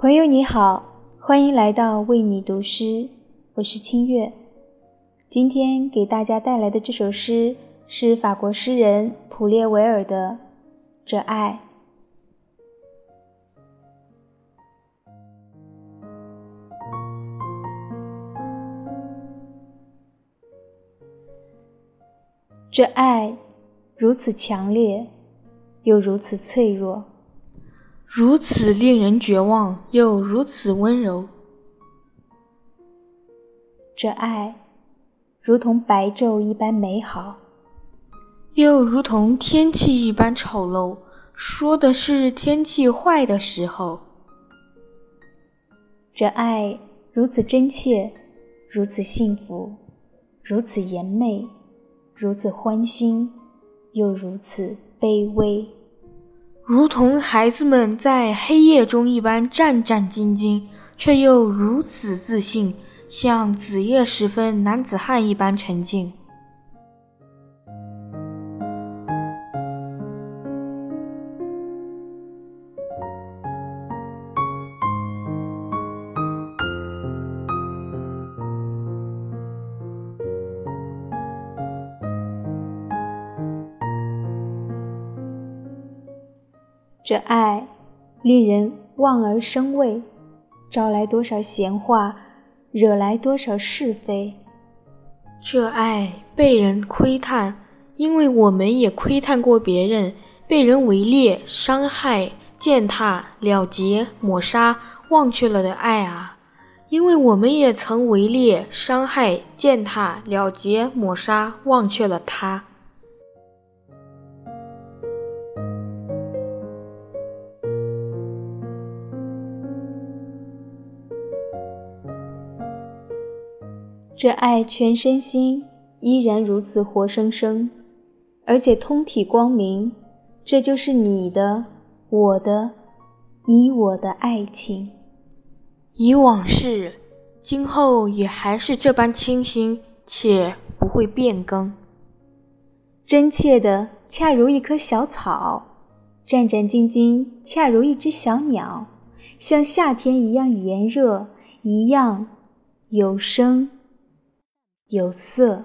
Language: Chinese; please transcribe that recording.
朋友你好，欢迎来到为你读诗，我是清月。今天给大家带来的这首诗是法国诗人普列维尔的《这爱》。这爱如此强烈，又如此脆弱。如此令人绝望，又如此温柔。这爱，如同白昼一般美好，又如同天气一般丑陋。说的是天气坏的时候。这爱如此真切，如此幸福，如此颜媚，如此欢欣，又如此卑微。如同孩子们在黑夜中一般战战兢兢，却又如此自信，像子夜时分男子汉一般沉静。这爱令人望而生畏，招来多少闲话，惹来多少是非。这爱被人窥探，因为我们也窥探过别人，被人围猎、伤害、践踏、了结、抹杀、忘却了的爱啊！因为我们也曾围猎、伤害、践踏、了结、抹杀、忘却了他。这爱全身心依然如此活生生，而且通体光明，这就是你的、我的、你我的爱情。以往是，今后也还是这般清新，且不会变更。真切的，恰如一棵小草；战战兢兢，恰如一只小鸟，像夏天一样炎热，一样有声。有色。